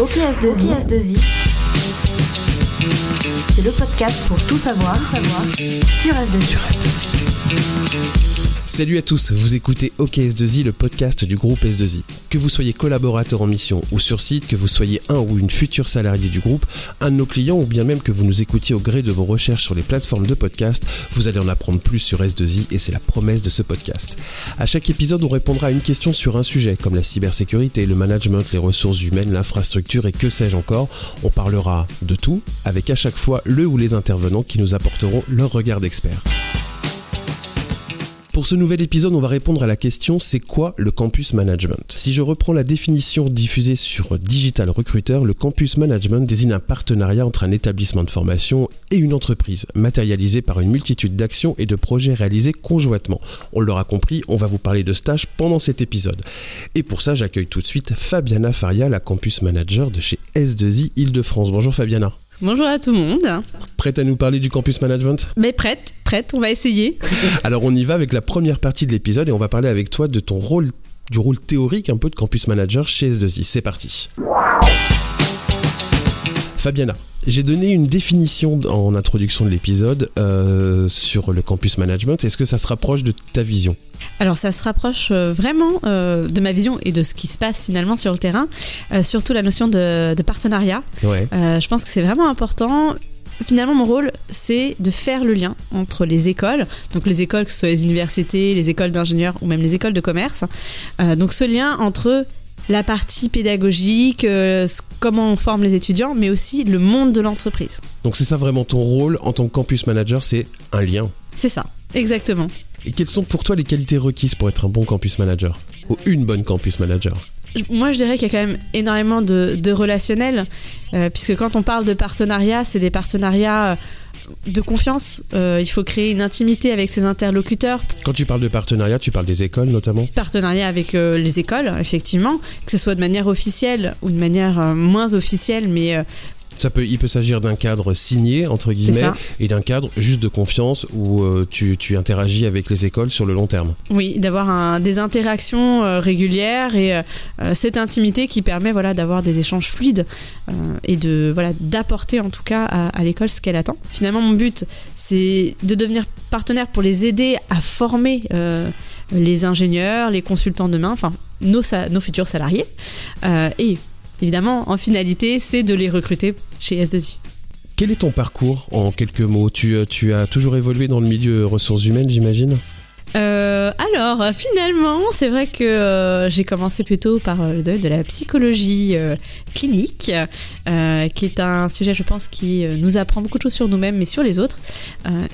Ok S2I, S2I. C'est le podcast pour tout savoir, savoir sur S2I. Salut à tous, vous écoutez OKS2I, le podcast du groupe S2I. Que vous soyez collaborateur en mission ou sur site, que vous soyez un ou une future salarié du groupe, un de nos clients ou bien même que vous nous écoutiez au gré de vos recherches sur les plateformes de podcast, vous allez en apprendre plus sur S2I et c'est la promesse de ce podcast. À chaque épisode, on répondra à une question sur un sujet comme la cybersécurité, le management, les ressources humaines, l'infrastructure et que sais-je encore. On parlera de tout avec à chaque fois le ou les intervenants qui nous apporteront leur regard d'expert. Pour ce nouvel épisode, on va répondre à la question c'est quoi le campus management? Si je reprends la définition diffusée sur Digital Recruiter, le campus management désigne un partenariat entre un établissement de formation et une entreprise, matérialisé par une multitude d'actions et de projets réalisés conjointement. On l'aura compris, on va vous parler de stage pendant cet épisode. Et pour ça, j'accueille tout de suite Fabiana Faria, la campus manager de chez S2I Île-de-France. Bonjour Fabiana. Bonjour à tout le monde. Prête à nous parler du campus management Mais prête, prête, on va essayer. Alors on y va avec la première partie de l'épisode et on va parler avec toi de ton rôle, du rôle théorique un peu de campus manager chez S2I. C'est parti. Fabiana, j'ai donné une définition en introduction de l'épisode euh, sur le campus management. Est-ce que ça se rapproche de ta vision? Alors ça se rapproche euh, vraiment euh, de ma vision et de ce qui se passe finalement sur le terrain, euh, surtout la notion de, de partenariat. Ouais. Je pense que c'est vraiment important. Finalement, mon rôle, c'est de faire le lien entre les écoles, donc les écoles, que ce soit les universités, les écoles d'ingénieurs ou même les écoles de commerce. Euh, donc ce lien entre la partie pédagogique, euh, comment on forme les étudiants, mais aussi le monde de l'entreprise. Donc c'est ça vraiment ton rôle en tant que campus manager, c'est un lien. C'est ça, exactement. Et quelles sont pour toi les qualités requises pour être un bon campus manager Ou une bonne campus manager? Moi, je dirais qu'il y a quand même énormément de, de relationnel, euh, puisque quand on parle de partenariat, c'est des partenariats euh, de confiance. Euh, il faut créer une intimité avec ses interlocuteurs, Quand tu parles de partenariat, tu parles des écoles notamment partenariat avec euh, les écoles, effectivement, que ce soit de manière officielle ou de manière euh, moins officielle, mais ça peut, il peut s'agir d'un cadre signé, entre guillemets, et d'un cadre juste de confiance où euh, tu, tu interagis avec les écoles sur le long terme. oui, d'avoir un- des interactions euh, régulières et euh, cette intimité qui permet voilà d'avoir des échanges fluides et de voilà d'apporter en tout cas à, à l'école ce qu'elle attend. Finalement, mon but c'est de devenir partenaire pour les aider à former les ingénieurs, les consultants demain, enfin nos, nos futurs salariés et évidemment en finalité c'est de les recruter chez S2I. Quel est ton parcours? En quelques mots tu, euh, tu as toujours évolué dans le milieu ressources humaines, j'imagine? Euh, alors, finalement, c'est vrai que euh, j'ai commencé plutôt par euh, de, de la psychologie clinique, qui est un sujet, je pense, qui nous apprend beaucoup de choses sur nous-mêmes, mais sur les autres.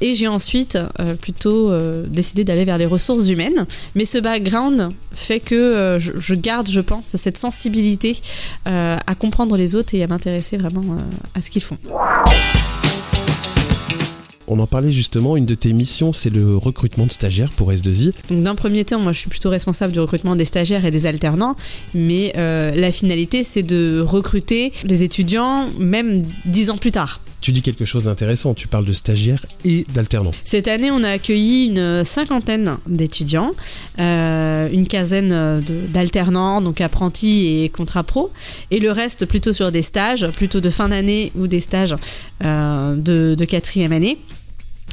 Et j'ai ensuite plutôt décidé d'aller vers les ressources humaines. Mais ce background fait que je, garde, je pense, cette sensibilité à comprendre les autres et à m'intéresser vraiment à ce qu'ils font. On en parlait justement, une de tes missions, c'est le recrutement de stagiaires pour S2I. Donc d'un premier temps, moi je suis plutôt responsable du recrutement des stagiaires et des alternants, mais euh, la finalité c'est de recruter des étudiants même dix ans plus tard. Tu dis quelque chose d'intéressant, tu parles de stagiaires et d'alternants. Cette année, on a accueilli une cinquantaine d'étudiants, euh, une quinzaine d'alternants, donc apprentis et contrats pro, et le reste plutôt sur des stages, plutôt de fin d'année ou des stages euh, de, de quatrième année.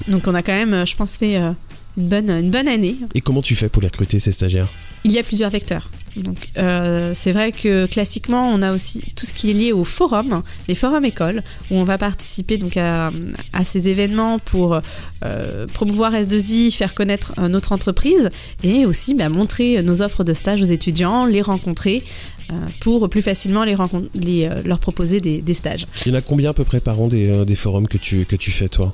Donc on a quand même, je pense, fait euh, une bonne, une bonne année. Et comment tu fais pour les recruter, ces stagiaires? Il y a plusieurs vecteurs. Donc, euh, c'est vrai que classiquement, on a aussi tout ce qui est lié au forum, les forums écoles, où on va participer donc à, à ces événements pour euh, promouvoir S2I, faire connaître euh, notre entreprise et aussi bah, montrer nos offres de stage aux étudiants, les rencontrer pour plus facilement les leur proposer des, des stages. Il y en a combien à peu près par an des, des forums que tu, que tu fais, toi?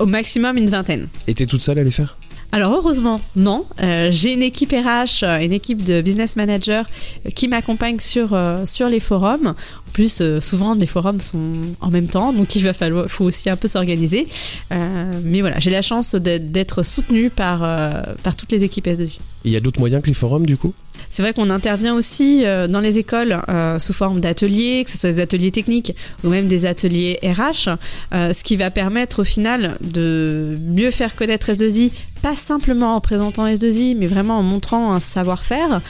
Au maximum une vingtaine. Et t'es toute seule à les faire? Alors heureusement, non. Euh, j'ai une équipe RH, euh, une équipe de business managers euh, qui m'accompagne sur, euh, sur les forums. En plus, euh, souvent, les forums sont en même temps, donc il va falloir, faut aussi un peu s'organiser. Mais voilà, j'ai la chance d'être- soutenue par, par toutes les équipes S2I. Il y a d'autres moyens que les forums, du coup? C'est vrai qu'on intervient aussi dans les écoles sous forme d'ateliers, que ce soit des ateliers techniques ou même des ateliers RH, ce qui va permettre au final de mieux faire connaître S2I pas simplement en présentant S2I, mais vraiment en montrant un savoir-faire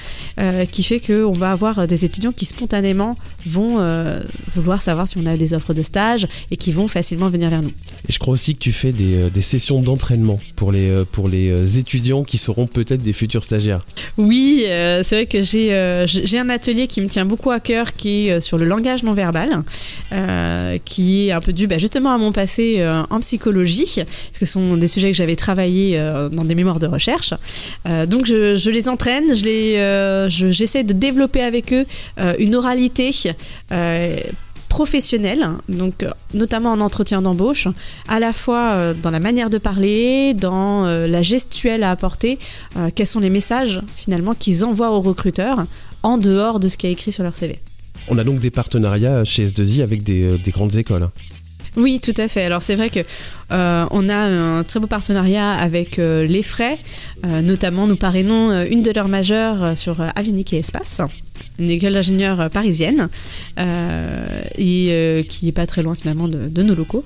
euh, qui fait qu'on va avoir des étudiants qui spontanément vont euh, vouloir savoir si on a des offres de stage et qui vont facilement venir vers nous. Et je crois aussi que tu fais des, euh, sessions d'entraînement pour les, euh, pour les euh, étudiants qui seront peut-être des futurs stagiaires. Oui, c'est vrai que j'ai j'ai un atelier qui me tient beaucoup à cœur qui est sur le langage non verbal, qui est un peu dû bah, justement à mon passé en psychologie, parce que ce sont des sujets que j'avais travaillé dans des mémoires de recherche. Donc je, je les entraîne, je les, je- j'essaie de développer avec eux une oralité. Professionnelle, donc euh, notamment en entretien d'embauche, à la fois euh, dans la manière de parler, dans euh, la gestuelle à apporter, quels sont les messages finalement qu'ils envoient aux recruteurs en dehors de ce qui est écrit sur leur CV. On a donc des partenariats chez S2I avec des, des grandes écoles. hein. Oui, tout à fait. Alors c'est vrai que euh, on a un très beau partenariat avec euh, les frais, Euh, notamment nous parrainons une de leurs majeures sur Avionique et Espace, une école d'ingénieurs euh, parisienne euh, et euh, qui est pas très loin finalement de, de nos locaux.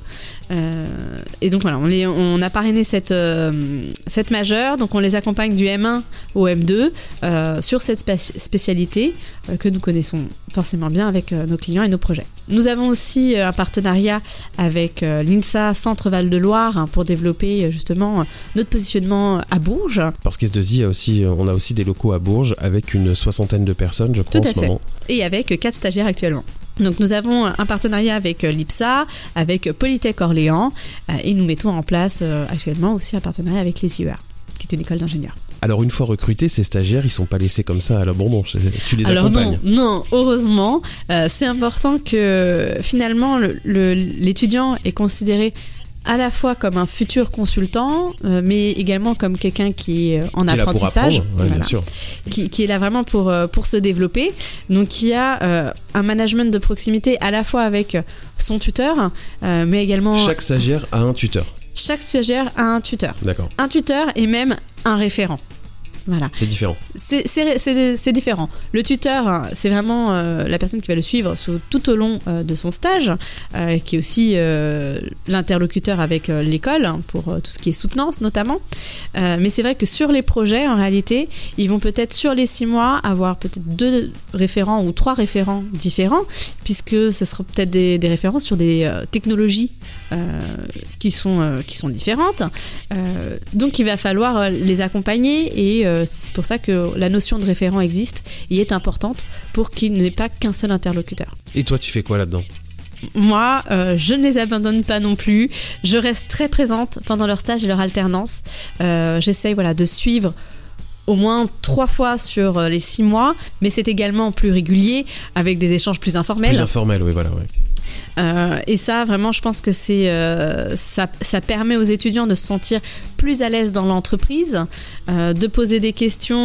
Et donc voilà, on, les- a parrainé cette, cette majeure, donc on les accompagne du M1 au M2 euh, sur cette spé- spécialité que nous connaissons forcément bien avec nos clients et nos projets. Nous avons aussi un partenariat avec l'INSA Centre Val de Loire hein, pour développer justement notre positionnement à Bourges. Parce qu'S2I a aussi, on a aussi des locaux à Bourges avec une soixantaine de personnes, je crois, Tout en à ce fait. moment. et avec quatre stagiaires actuellement. Donc nous avons un partenariat avec euh, l'IPSA, avec Polytech Orléans euh, et nous mettons en place euh, actuellement aussi un partenariat avec les IEA, qui est une école d'ingénieurs. Alors une fois recrutés, ces stagiaires, ils sont pas laissés comme ça à l'abandon. Tu les Alors accompagnes. non, non, heureusement, euh, c'est important que finalement le- le- l'étudiant est considéré à la fois comme un futur consultant, euh, mais également comme quelqu'un qui est euh, en Qui est apprentissage. apprendre, ouais, Voilà. bien sûr. qui, qui est là vraiment pour, euh, pour se développer. Donc, qui a euh, un management de proximité à la fois avec son tuteur, euh, mais également Chaque stagiaire a un tuteur. chaque stagiaire a un tuteur. D'accord. Un tuteur et même un référent. Voilà. C'est différent. C'est- différent. Le tuteur, hein, c'est vraiment euh, la personne qui va le suivre sous- tout au long euh, de son stage, euh, qui est aussi l'interlocuteur avec l'école hein, pour tout ce qui est soutenance notamment. Mais c'est vrai que sur les projets, en réalité, ils vont peut-être sur les six mois avoir peut-être deux référents ou trois référents différents, puisque ce sera peut-être des, des références sur des technologies qui, sont, qui sont différentes. Donc il va falloir les accompagner et euh, c'est pour ça que la notion de référent existe et est importante pour qu'il n'ait pas qu'un seul interlocuteur. Et toi, tu fais quoi là-dedans? Moi, euh, je ne les abandonne pas non plus. Je reste très présente pendant leur stage et leur alternance. Euh, J'essaye voilà, de suivre au moins trois fois sur euh, les six mois, mais c'est également plus régulier avec des échanges plus informels. Plus informel, oui, voilà. ouais. Euh, et ça, vraiment, je pense que c'est euh, ça, permet aux étudiants de se sentir plus à l'aise dans l'entreprise, euh, de poser des questions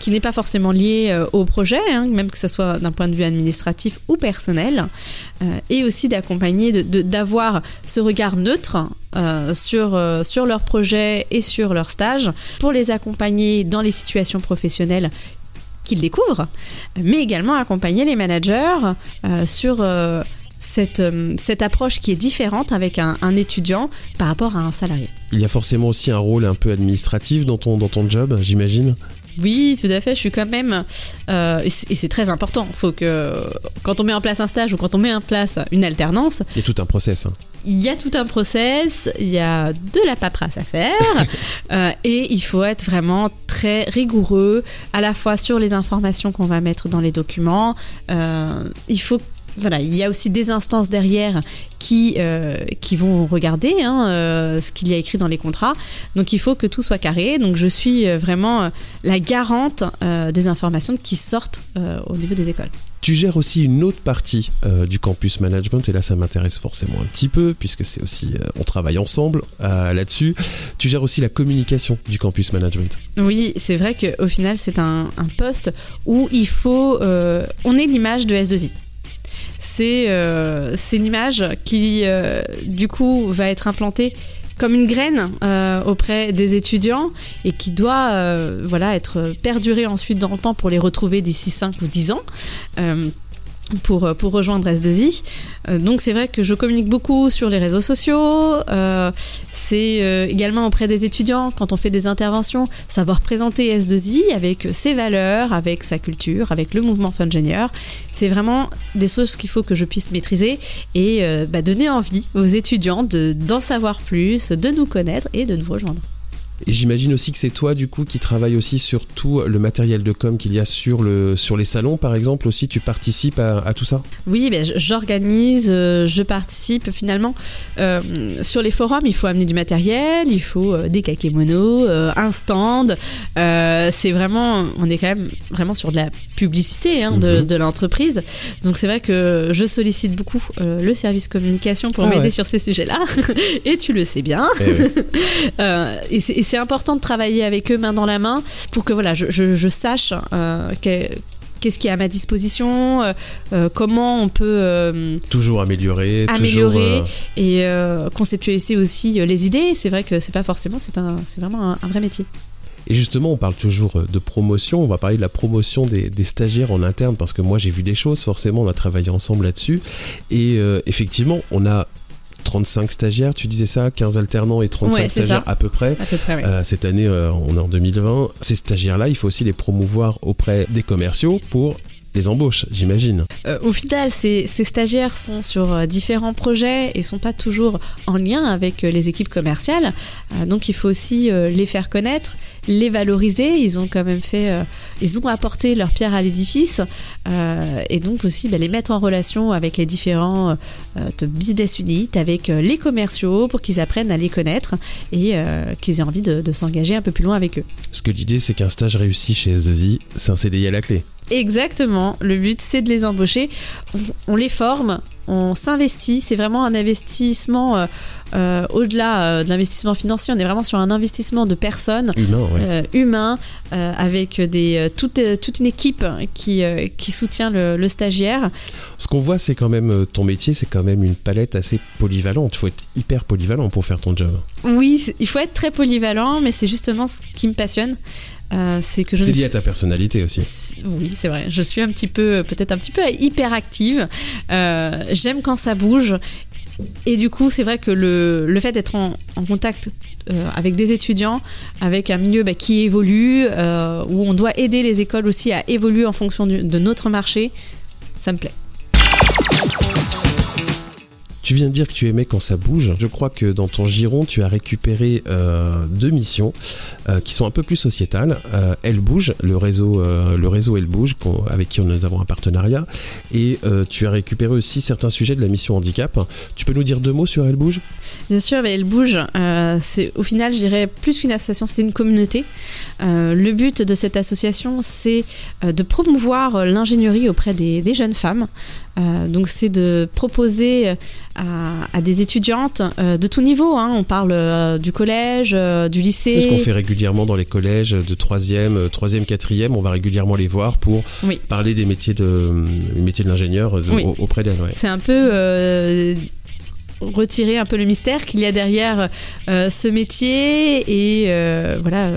qui n'est pas forcément liées au projet, hein, même que ce soit d'un point de vue administratif ou personnel, et aussi d'accompagner, d'avoir ce regard neutre sur, sur leur projet et sur leur stage pour les accompagner dans les situations professionnelles qu'ils découvrent, mais également accompagner les managers sur cette, euh, cette approche qui est différente avec un, un étudiant par rapport à un salarié. Il y a forcément aussi un rôle un peu administratif dans ton, dans ton job, j'imagine. Oui, tout à fait. Je suis quand même, euh, et c'est très important. Il faut que quand on met en place un stage ou quand on met en place une alternance, Il y a tout un process. hein. il y a tout un process, il y a de la paperasse à faire, euh, et il faut être vraiment très rigoureux, à la fois sur les informations qu'on va mettre dans les documents. Euh, il faut voilà, il y a aussi des instances derrière qui, euh, qui vont regarder hein, euh, ce qu'il y a écrit dans les contrats. Donc il faut que tout soit carré. Donc je suis euh, vraiment la garante euh, des informations qui sortent au niveau des écoles. Tu gères aussi une autre partie euh, du campus management, et là ça m'intéresse forcément un petit peu, puisque c'est aussi, euh, on travaille ensemble euh, là-dessus. Tu gères aussi la communication du campus management. Oui, c'est vrai qu'au final, c'est un, un poste où il faut. on est l'image de S2I. C'est euh, c'est une image qui, euh, du coup, va être implantée comme une graine euh, auprès des étudiants et qui doit voilà, être perdurée ensuite dans le temps pour les retrouver d'ici 5 ou 10 ans. Euh, pour, rejoindre S2I. Euh, donc c'est vrai que je communique beaucoup sur les réseaux sociaux, euh, c'est également auprès des étudiants quand on fait des interventions, savoir présenter S2I avec ses valeurs, avec sa culture, avec le mouvement Fungenieur. C'est vraiment des choses qu'il faut que je puisse maîtriser et bah, donner envie aux étudiants de- d'en savoir plus, de nous connaître et de nous rejoindre. Et j'imagine aussi que c'est toi, du coup, qui travaille aussi sur tout le matériel de com qu'il y a sur, le, sur les salons, par exemple, aussi, tu participes à, à tout ça? Oui, ben, j'organise, euh, je participe. Finalement, euh, sur les forums, il faut amener du matériel, il faut euh, des kakémonos, un stand. Euh, c'est vraiment, on est quand même vraiment sur de la publicité hein, de, Mhm. de l'entreprise. Donc c'est vrai que je sollicite beaucoup euh, le service communication pour Ah m'aider ouais. sur ces sujets-là. et tu le sais bien. Eh et c'est c'est important de travailler avec eux main dans la main pour que voilà, je, je- je sache euh, que- qu'est-ce qui est à ma disposition, euh, euh, comment on peut euh, Toujours améliorer, Améliorer. toujours... euh, et conceptualiser aussi les idées. C'est vrai que c'est pas forcément, c'est un, c'est vraiment un, un vrai métier. Et justement, on parle toujours de promotion. On va parler de la promotion des, des stagiaires en interne parce que moi, j'ai vu des choses. Forcément, on a travaillé ensemble là-dessus. Et effectivement, on a 35 stagiaires, tu disais ça, 15 alternants et 35 Ouais, c'est stagiaires à peu près. À peu près, oui. Euh, cette année, euh, on est en 2020. Ces stagiaires-là, il faut aussi les promouvoir auprès des commerciaux pour les embauches, j'imagine. Euh, au final, ces, ces stagiaires sont sur euh, différents projets et sont pas toujours en lien avec euh, les équipes commerciales. Euh, donc, il faut aussi euh, les faire connaître, les valoriser. Ils ont quand même fait, ils ont apporté leur pierre à l'édifice et donc aussi bah, les mettre en relation avec les différents business units, avec les commerciaux pour qu'ils apprennent à les connaître et qu'ils aient envie de, de s'engager un peu plus loin avec eux. Parce que l'idée, c'est qu'un stage réussi chez S2I, c'est un CDI à la clé. Exactement. Le but, c'est de les embaucher. On, les forme, on s'investit. C'est vraiment un investissement euh, euh, au-delà euh, de l'investissement financier. On est vraiment sur un investissement de personnes. Humain, ouais. humain avec des, toute, toute une équipe qui, qui soutient le, le stagiaire. Ce qu'on voit, c'est quand même ton métier, c'est quand même une palette assez polyvalente. Il faut être hyper polyvalent pour faire ton job. Oui, il faut être très polyvalent, mais c'est justement ce qui me passionne. Euh, c'est que je C'est lié à ta personnalité aussi. Oui, c'est vrai. Je suis un petit peu, peut-être un petit peu hyperactive. Euh, J'aime quand ça bouge. Et du coup, c'est vrai que le, le fait d'être en, en contact euh, avec des étudiants, avec un milieu bah, qui évolue, où on doit aider les écoles aussi à évoluer en fonction du- de notre marché, ça me plaît. Tu viens de dire que tu aimais quand ça bouge. Je crois que dans ton giron, tu as récupéré euh, deux missions euh, qui sont un peu plus sociétales. Euh, Elle bouge, le réseau, le réseau Elle bouge, avec qui nous avons un partenariat. Et tu as récupéré aussi certains sujets de la mission handicap. Tu peux nous dire deux mots sur Elle bouge Bien sûr, elle bouge. C'est au final, je dirais plus qu'une association, c'était une communauté. Le but de cette association, c'est de promouvoir l'ingénierie auprès des jeunes femmes. Euh, donc, c'est de proposer euh, à, à des étudiantes euh, de tout niveau. hein. On parle euh, du collège, du lycée. C'est ce qu'on fait régulièrement dans les collèges de 3e, 3e, 4e. On va régulièrement les voir pour Oui. parler des métiers de, les métiers de l'ingénieur Oui. auprès d'elles. ouais. C'est un peu retirer un peu le mystère qu'il y a derrière ce métier et voilà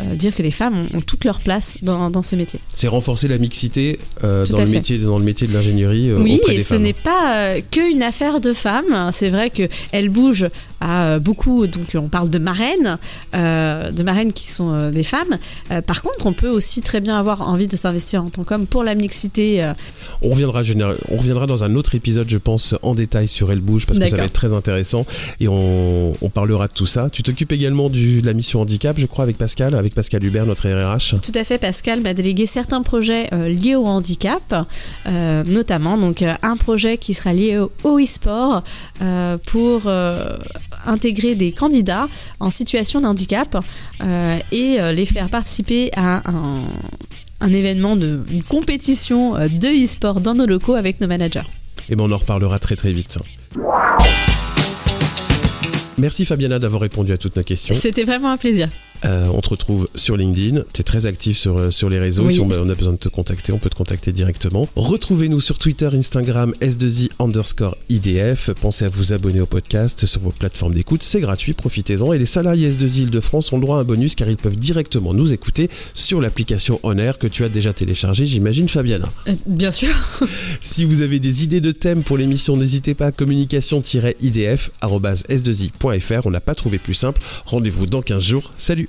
euh, dire que les femmes ont, ont toute leur place dans, dans ce métier. C'est renforcer la mixité euh, dans, le fait. métier, dans le métier de l'ingénierie euh, oui, et des ce n'est pas qu'une affaire de femmes. C'est vrai que elle bouge à euh, beaucoup. Donc on parle de marraines, euh, de marraines qui sont euh, des femmes. Par contre, on peut aussi très bien avoir envie de s'investir en tant qu'homme pour la mixité. On reviendra, on reviendra dans un autre épisode, je pense, en détail sur Elle Bouge, parce que ça va être très intéressant et on, on parlera de tout ça. Tu t'occupes également du, de la mission handicap, je crois, avec Pascal, avec Pascal Hubert, notre RRH. Tout à fait, Pascal m'a délégué certains projets euh, liés au handicap, euh, notamment donc un projet qui sera lié au, au e-sport euh, pour intégrer des candidats en situation de handicap euh, et euh, les faire participer à un, un événement de une compétition euh, de e-sport dans nos locaux avec nos managers. Et ben on en reparlera très très vite. Merci Fabiana d'avoir répondu à toutes nos questions. C'était vraiment un plaisir. Euh, on te retrouve sur LinkedIn. Tu es très actif sur, euh, sur les réseaux. Oui. Si on, on a besoin de te contacter, on peut te contacter directement. Retrouvez-nous sur Twitter, Instagram, S2I underscore IDF. Pensez à vous abonner au podcast sur vos plateformes d'écoute. C'est gratuit, profitez-en. Et les salariés S2I Île-de-France ont le droit à un bonus car ils peuvent directement nous écouter sur l'application Honor que tu as déjà téléchargée, j'imagine, Fabiana. Euh, bien sûr. Si vous avez des idées de thèmes pour l'émission, n'hésitez pas à communication-idf.s2i.fr. On n'a pas trouvé plus simple. Rendez-vous dans 15 jours. Salut